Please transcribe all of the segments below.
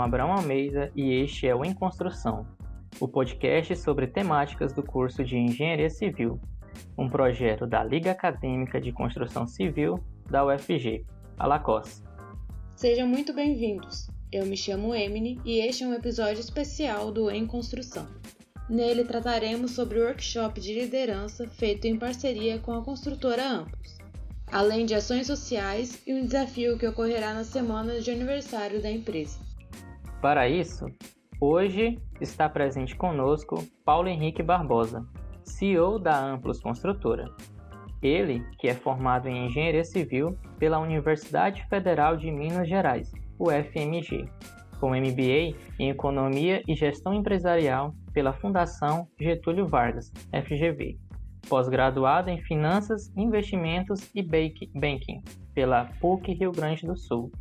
Chamo Abraão Almeida e este é o Em Construção, o podcast sobre temáticas do curso de Engenharia Civil, um projeto da Liga Acadêmica de Construção Civil da UFG, a. Sejam muito bem-vindos. Eu me chamo Emily e este é um episódio especial do Em Construção. Nele trataremos sobre o workshop de liderança feito em parceria com a construtora Amplos além de ações sociais e um desafio que ocorrerá na semana de aniversário da empresa. Para isso, hoje está presente conosco Paulo Henrique Barbosa, CEO da Amplos Construtora. Ele, que é formado em Engenharia Civil pela Universidade Federal de Minas Gerais, UFMG, com MBA em Economia e Gestão Empresarial pela Fundação Getúlio Vargas, FGV, pós-graduado em Finanças, Investimentos e Banking pela PUC Rio Grande do Sul,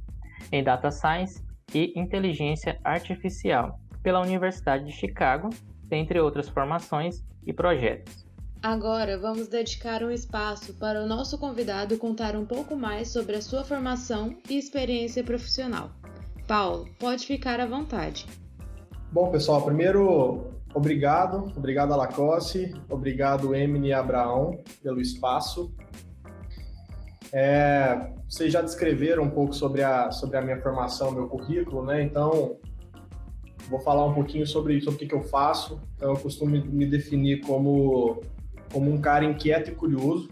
em Data Science e Inteligência Artificial pela Universidade de Chicago, dentre outras formações e projetos. Agora vamos dedicar um espaço para o nosso convidado contar um pouco mais sobre a sua formação e experiência profissional. Paulo, pode ficar à vontade. Bom, pessoal, primeiro Obrigado, obrigado a Lacoste, obrigado Emily e Abraão pelo espaço. É, vocês já descreveram um pouco sobre a, sobre a minha formação, meu currículo, né? Então, vou falar um pouquinho sobre, sobre o que, que eu faço. Então, eu costumo me definir como, como um cara inquieto e curioso.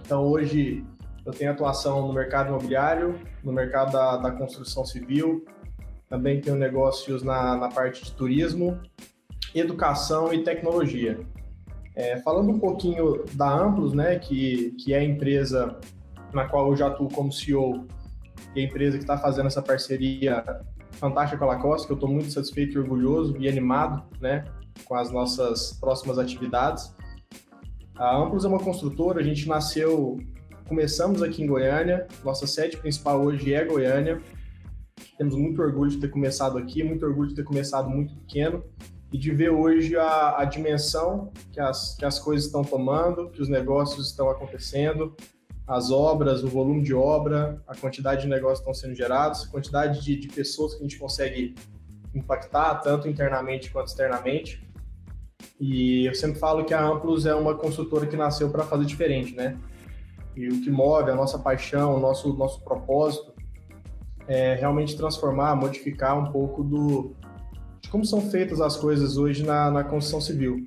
Então, hoje eu tenho atuação no mercado imobiliário, no mercado da, da construção civil, também tenho negócios na, na parte de turismo educação e tecnologia. É, falando um pouquinho da Amplos, né, que, que é a empresa na qual eu já atuo como CEO, e a empresa que está fazendo essa parceria fantástica com a Lacoste, que eu estou muito satisfeito e orgulhoso e animado né, com as nossas próximas atividades. A Amplos é uma construtora, a gente nasceu, começamos aqui em Goiânia, nossa sede principal hoje é Goiânia. Temos muito orgulho de ter começado aqui, muito orgulho de ter começado muito pequeno e de ver hoje a, a dimensão que as, que as coisas estão tomando, que os negócios estão acontecendo, as obras, o volume de obra, a quantidade de negócios que estão sendo gerados, a quantidade de, de pessoas que a gente consegue impactar, tanto internamente quanto externamente. E eu sempre falo que a Amplus é uma consultora que nasceu para fazer diferente, né? E o que move a nossa paixão, o nosso, nosso propósito é realmente transformar, modificar um pouco do, de como são feitas as coisas hoje na, na construção civil.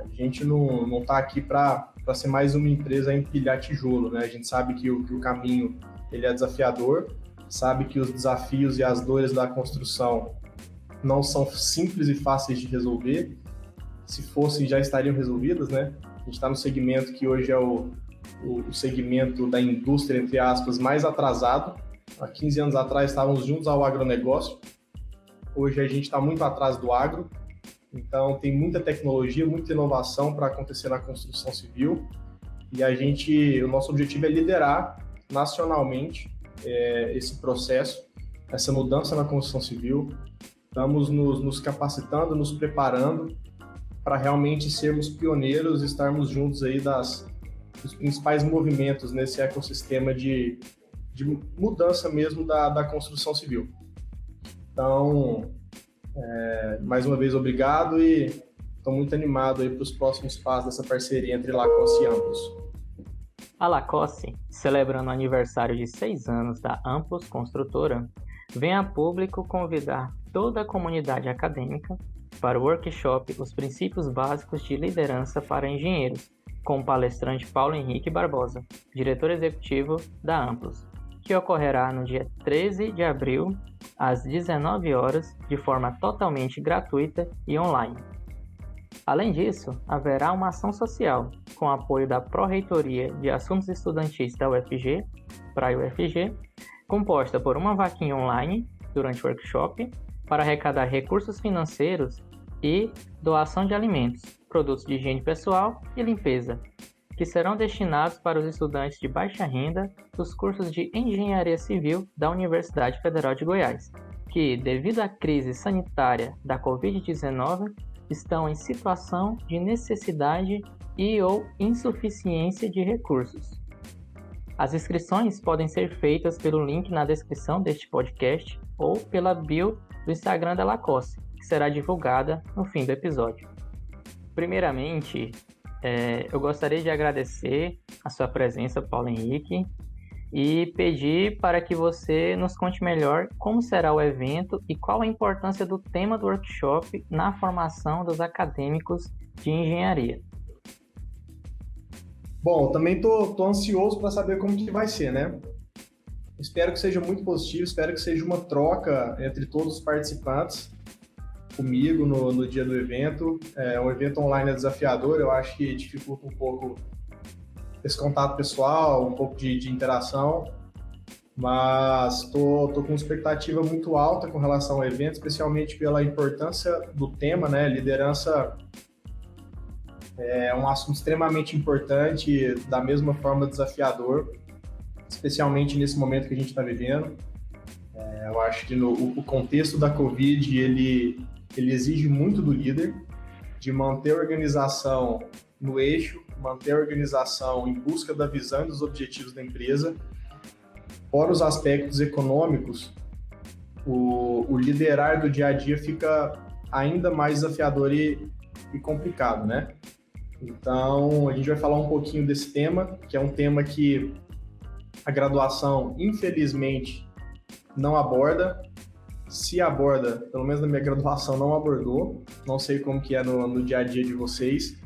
A gente não está aqui para ser mais uma empresa a empilhar tijolo, né? A gente sabe que o, que o caminho ele é desafiador, sabe que os desafios e as dores da construção não são simples e fáceis de resolver. Se fossem, já estariam resolvidas, né? A gente está no segmento que hoje é o, o, o segmento da indústria, entre aspas, mais atrasado. Há 15 anos atrás estávamos juntos ao agronegócio, Hoje a gente está muito atrás do agro, então tem muita tecnologia, muita inovação para acontecer na construção civil. E a gente, o nosso objetivo é liderar nacionalmente é, esse processo, essa mudança na construção civil. Estamos nos, nos capacitando, nos preparando para realmente sermos pioneiros, estarmos juntos aí das dos principais movimentos nesse ecossistema de, de mudança mesmo da, da construção civil. Então, é, mais uma vez, obrigado e estou muito animado para os próximos passos dessa parceria entre Lacoste e Amplos. A Lacoste, celebrando o aniversário de seis anos da Amplos Construtora, vem a público convidar toda a comunidade acadêmica para o workshop Os Princípios Básicos de Liderança para Engenheiros, com o palestrante Paulo Henrique Barbosa, diretor executivo da Amplos, que ocorrerá no dia 13 de abril, às 19 horas, de forma totalmente gratuita e online. Além disso, haverá uma ação social, com apoio da Pró-Reitoria de Assuntos Estudantis da UFG, para a UFG, composta por uma vaquinha online durante o workshop para arrecadar recursos financeiros e doação de alimentos, produtos de higiene pessoal e limpeza, que serão destinados para os estudantes de baixa renda dos cursos de Engenharia Civil da Universidade Federal de Goiás, que, devido à crise sanitária da Covid-19, estão em situação de necessidade e ou insuficiência de recursos. As inscrições podem ser feitas pelo link na descrição deste podcast ou pela bio do Instagram da Lacoste, que será divulgada no fim do episódio. Primeiramente, é, eu gostaria de agradecer a sua presença, Paulo Henrique, e pedir para que você nos conte melhor como será o evento e qual a importância do tema do workshop na formação dos acadêmicos de engenharia. Bom, também tô, tô ansioso para saber como que vai ser, né? Espero que seja muito positivo, espero que seja uma troca entre todos os participantes comigo no, no dia do evento. É, um evento online é desafiador, eu acho que dificulta um pouco esse contato pessoal, um pouco de, de interação, mas tô, tô com expectativa muito alta com relação ao evento, especialmente pela importância do tema, né? Liderança é um assunto extremamente importante, da mesma forma desafiador, especialmente nesse momento que a gente está vivendo. É, eu acho que no, o contexto da Covid ele, ele exige muito do líder, de manter a organização no eixo, manter a organização em busca da visão e dos objetivos da empresa. Fora os aspectos econômicos, o, o liderar do dia a dia fica ainda mais desafiador e, e complicado, né? Então, a gente vai falar um pouquinho desse tema, que é um tema que a graduação, infelizmente, não aborda. Se aborda, pelo menos na minha graduação, não abordou. Não sei como que é no, no dia a dia de vocês,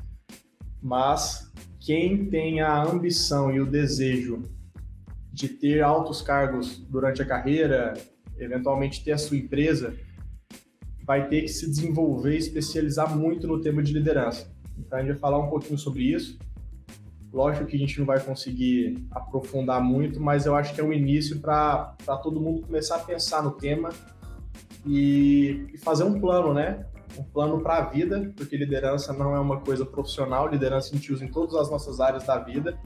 mas quem tem a ambição e o desejo de ter altos cargos durante a carreira, eventualmente ter a sua empresa, vai ter que se desenvolver e especializar muito no tema de liderança. Então a gente vai falar um pouquinho sobre isso. Lógico que a gente não vai conseguir aprofundar muito, mas eu acho que é um início para todo mundo começar a pensar no tema e, e fazer um plano, né? Um plano para a vida, porque liderança não é uma coisa profissional, liderança a gente usa em todas as nossas áreas da vida.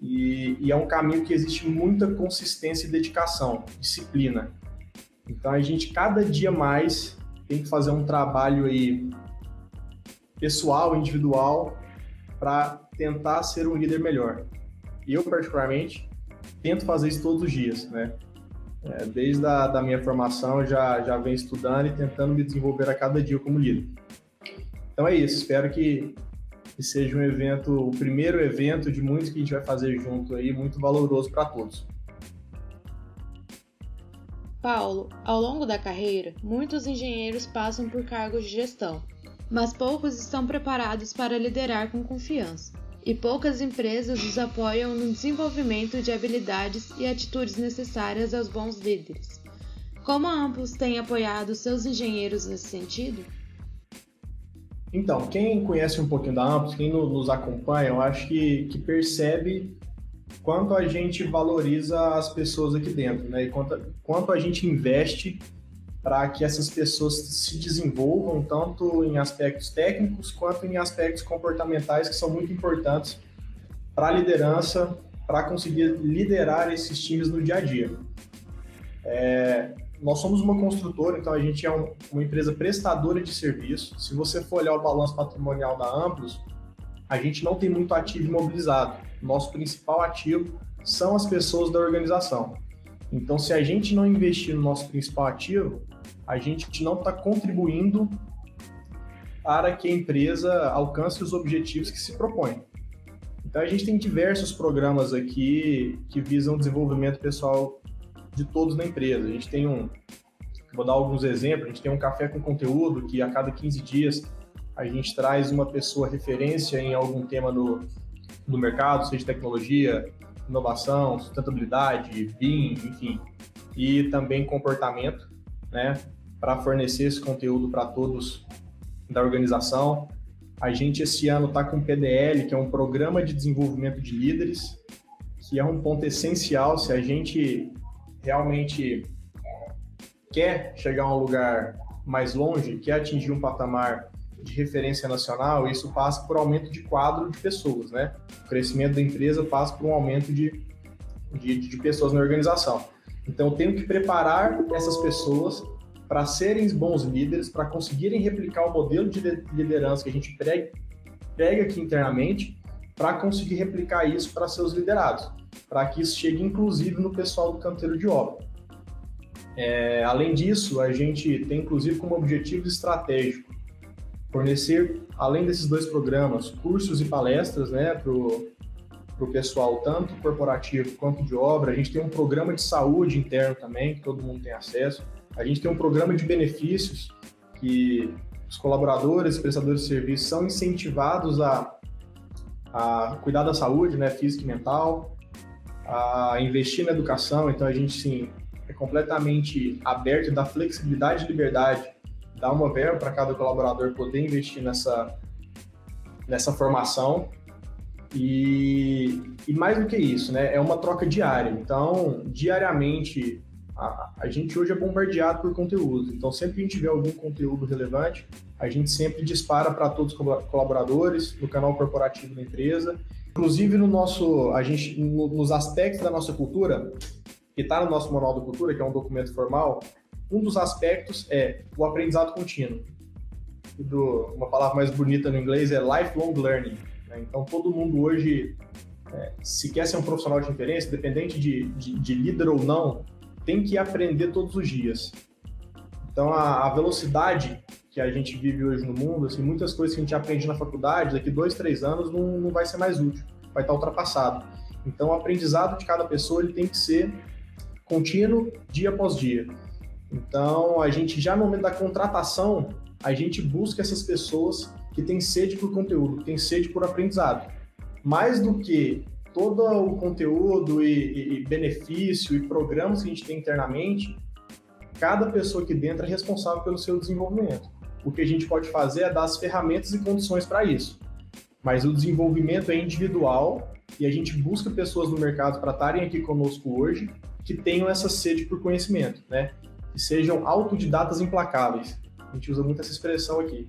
E, e é um caminho que existe muita consistência e dedicação, disciplina. Então a gente cada dia mais tem que fazer um trabalho aí pessoal, individual, para tentar ser um líder melhor. Eu, particularmente, tento fazer isso todos os dias, né? É, desde a da minha formação, já, já venho estudando e tentando me desenvolver a cada dia como líder. Então é isso, espero que, que seja um evento, o primeiro evento de muitos que a gente vai fazer junto aí, muito valoroso para todos. Paulo, ao longo da carreira, muitos engenheiros passam por cargos de gestão, mas poucos estão preparados para liderar com confiança, e poucas empresas os apoiam no desenvolvimento de habilidades e atitudes necessárias aos bons líderes. Como a Ampus tem apoiado seus engenheiros nesse sentido? Então, quem conhece um pouquinho da Ampus, quem nos acompanha, eu acho que, que percebe quanto a gente valoriza as pessoas aqui dentro, né? E quanto, quanto a gente investe para que essas pessoas se desenvolvam tanto em aspectos técnicos quanto em aspectos comportamentais que são muito importantes para a liderança, para conseguir liderar esses times no dia a dia. É, nós somos uma construtora, então a gente é um, uma empresa prestadora de serviço. Se você for olhar o balanço patrimonial da Amplus, a gente não tem muito ativo imobilizado. Nosso principal ativo são as pessoas da organização. Então, se a gente não investir no nosso principal ativo, a gente não está contribuindo para que a empresa alcance os objetivos que se propõe. Então, a gente tem diversos programas aqui que visam o desenvolvimento pessoal de todos na empresa. A gente tem um, vou dar alguns exemplos, a gente tem um café com conteúdo que a cada 15 dias a gente traz uma pessoa referência em algum tema no, no mercado, seja tecnologia, inovação, sustentabilidade, BIM, enfim, e também comportamento, né, para fornecer esse conteúdo para todos da organização. A gente esse ano está com o PDL, que é um programa de desenvolvimento de líderes, que é um ponto essencial se a gente realmente quer chegar a um lugar mais longe, quer atingir um patamar de referência nacional, isso passa por aumento de quadro de pessoas, né? O crescimento da empresa passa por um aumento de, de, de pessoas na organização. Então, eu tenho que preparar essas pessoas para serem bons líderes, para conseguirem replicar o modelo de liderança que a gente prega, prega aqui internamente para conseguir replicar isso para seus liderados, para que isso chegue inclusive no pessoal do canteiro de obra. É, além disso, a gente tem inclusive como objetivo estratégico fornecer, além desses dois programas, cursos e palestras né, para o pessoal, tanto corporativo quanto de obra. A gente tem um programa de saúde interno também, que todo mundo tem acesso. A gente tem um programa de benefícios que os colaboradores, prestadores de serviços são incentivados a, a cuidar da saúde né, física e mental, a investir na educação. Então, a gente, sim, é completamente aberto dá flexibilidade e liberdade, dá uma verba para cada colaborador poder investir nessa, nessa formação. E, e mais do que isso, né, é uma troca diária. Então, diariamente, a, a gente hoje é bombardeado por conteúdo. Então, sempre que a gente vê algum conteúdo relevante, a gente sempre dispara para todos os colaboradores, no canal corporativo da empresa. Inclusive, no nosso, a gente, no, nos aspectos da nossa cultura, que está no nosso Manual da Cultura, que é um documento formal, um dos aspectos é o aprendizado contínuo. Do, uma palavra mais bonita no inglês é lifelong learning. Né? Então, todo mundo hoje, é, se quer ser um profissional de referência, independente de, de, de, líder ou não, tem que aprender todos os dias. Então, a, a, velocidade que a gente vive hoje no mundo, assim, muitas coisas que a gente aprende na faculdade, daqui dois, três anos, não, não vai ser mais útil, vai estar ultrapassado. Então, o aprendizado de cada pessoa ele tem que ser contínuo, dia após dia. Então, a gente já no momento da contratação, a gente busca essas pessoas que têm sede por conteúdo, que têm sede por aprendizado. Mais do que todo o conteúdo e, e, e benefício e programas que a gente tem internamente, cada pessoa aqui dentro é responsável pelo seu desenvolvimento. O que a gente pode fazer é dar as ferramentas e condições para isso. Mas o desenvolvimento é individual e a gente busca pessoas no mercado para estarem aqui conosco hoje que tenham essa sede por conhecimento, né? Que sejam autodidatas implacáveis. A gente usa muito essa expressão aqui.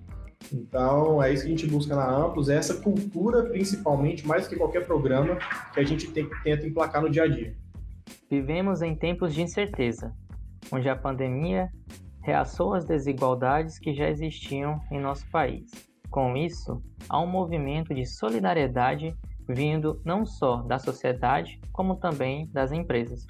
Então, é isso que a gente busca na Amplos, é essa cultura, principalmente, mais que qualquer programa, que a gente tem, tenta emplacar no dia a dia. Vivemos em tempos de incerteza, onde a pandemia reaçou as desigualdades que já existiam em nosso país. Com isso, há um movimento de solidariedade vindo não só da sociedade, como também das empresas.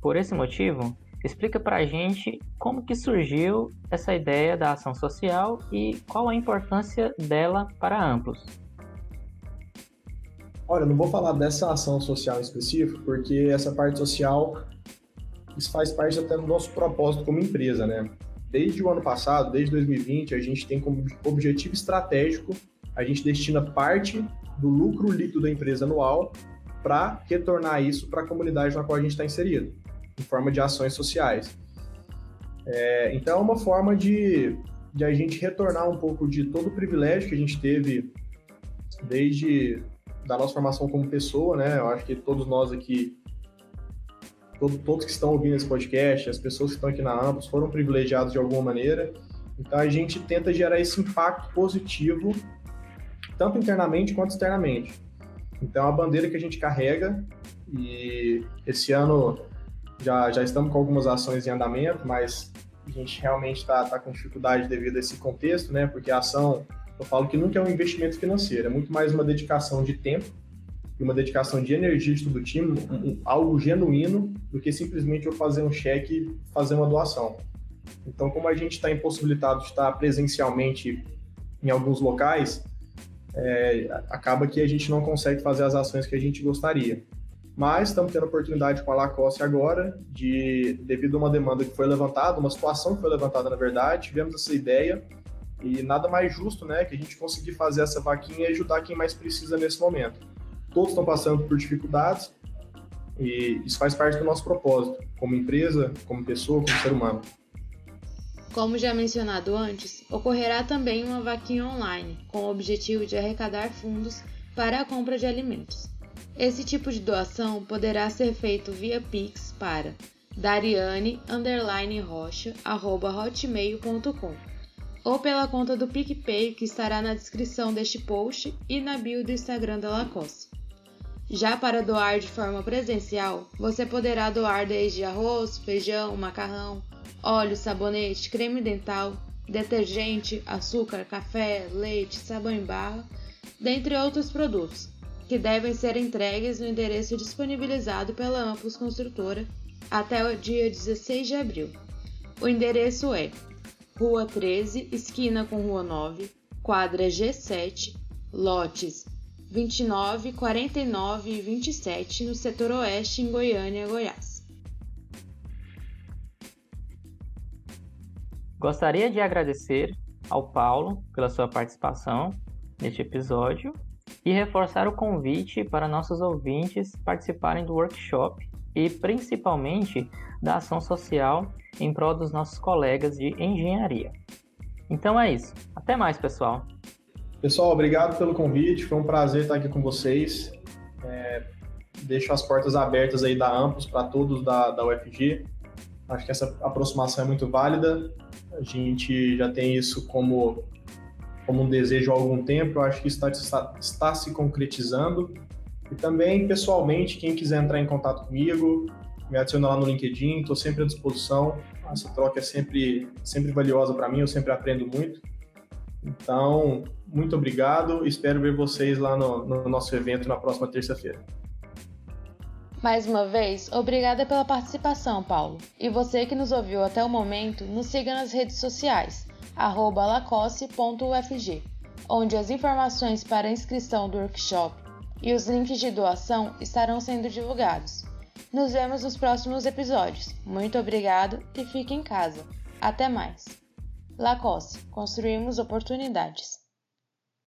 Por esse motivo, explica para a gente como que surgiu essa ideia da ação social e qual a importância dela para amplos. Olha, não vou falar dessa ação social em específico, porque essa parte social isso faz parte até do nosso propósito como empresa, né? Desde o ano passado, desde 2020, a gente tem como objetivo estratégico, a gente destina parte do lucro líquido da empresa anual para retornar isso para a comunidade na qual a gente está inserido em forma de ações sociais. É, então, é uma forma de, de a gente retornar um pouco de todo o privilégio que a gente teve desde da nossa formação como pessoa, né? Eu acho que todos nós aqui, todo, todos que estão ouvindo esse podcast, as pessoas que estão aqui na Ampus foram privilegiados de alguma maneira. Então, a gente tenta gerar esse impacto positivo, tanto internamente quanto externamente. Então, é a bandeira que a gente carrega e esse ano já, já estamos com algumas ações em andamento, mas a gente realmente está tá com dificuldade devido a esse contexto, né? Porque a ação, eu falo que nunca é um investimento financeiro, é muito mais uma dedicação de tempo e uma dedicação de energia de todo o time, um, algo genuíno, do que simplesmente eu fazer um cheque fazer uma doação. Então, como a gente está impossibilitado de estar presencialmente em alguns locais, é, acaba que a gente não consegue fazer as ações que a gente gostaria. Mas estamos tendo a oportunidade com a Lacoste agora, de devido a uma demanda que foi levantada, uma situação que foi levantada na verdade, tivemos essa ideia e nada mais justo, né, que a gente conseguir fazer essa vaquinha e ajudar quem mais precisa nesse momento. Todos estão passando por dificuldades e isso faz parte do nosso propósito, como empresa, como pessoa, como ser humano. Como já mencionado antes, ocorrerá também uma vaquinha online, com o objetivo de arrecadar fundos para a compra de alimentos. Esse tipo de doação poderá ser feito via Pix para dariane_rocha@hotmail.com ou pela conta do PicPay que estará na descrição deste post e na bio do Instagram da Lacoste. Já para doar de forma presencial, você poderá doar desde arroz, feijão, macarrão, óleo, sabonete, creme dental, detergente, açúcar, café, leite, sabão em barra, dentre outros produtos que devem ser entregues no endereço disponibilizado pela Amplos Construtora até o dia 16 de abril. O endereço é Rua 13, esquina com Rua 9, quadra G7, lotes 29, 49 e 27, no setor oeste, em Goiânia, Goiás. Gostaria de agradecer ao Paulo pela sua participação neste episódio e reforçar o convite para nossos ouvintes participarem do workshop e principalmente da ação social em prol dos nossos colegas de engenharia. Então é isso. Até mais, pessoal. Pessoal, obrigado pelo convite. Foi um prazer estar aqui com vocês. É, deixo as portas abertas aí da Ampus para todos da, da UFG. Acho que essa aproximação é muito válida. A gente já tem isso como, como um desejo há algum tempo. Eu acho que está, está, está se concretizando. E também, pessoalmente, quem quiser entrar em contato comigo, me adiciona lá no LinkedIn. Estou sempre à disposição. Essa troca é sempre, sempre valiosa para mim. Eu sempre aprendo muito. Então, muito obrigado. Espero ver vocês lá no, no nosso evento na próxima terça-feira. Mais uma vez, obrigada pela participação, Paulo. E você que nos ouviu até o momento, nos siga nas redes sociais, lacoste.ufg, onde as informações para inscrição do workshop e os links de doação estarão sendo divulgados. Nos vemos nos próximos episódios. Muito obrigado e fique em casa. Até mais! Lacoste, construímos oportunidades.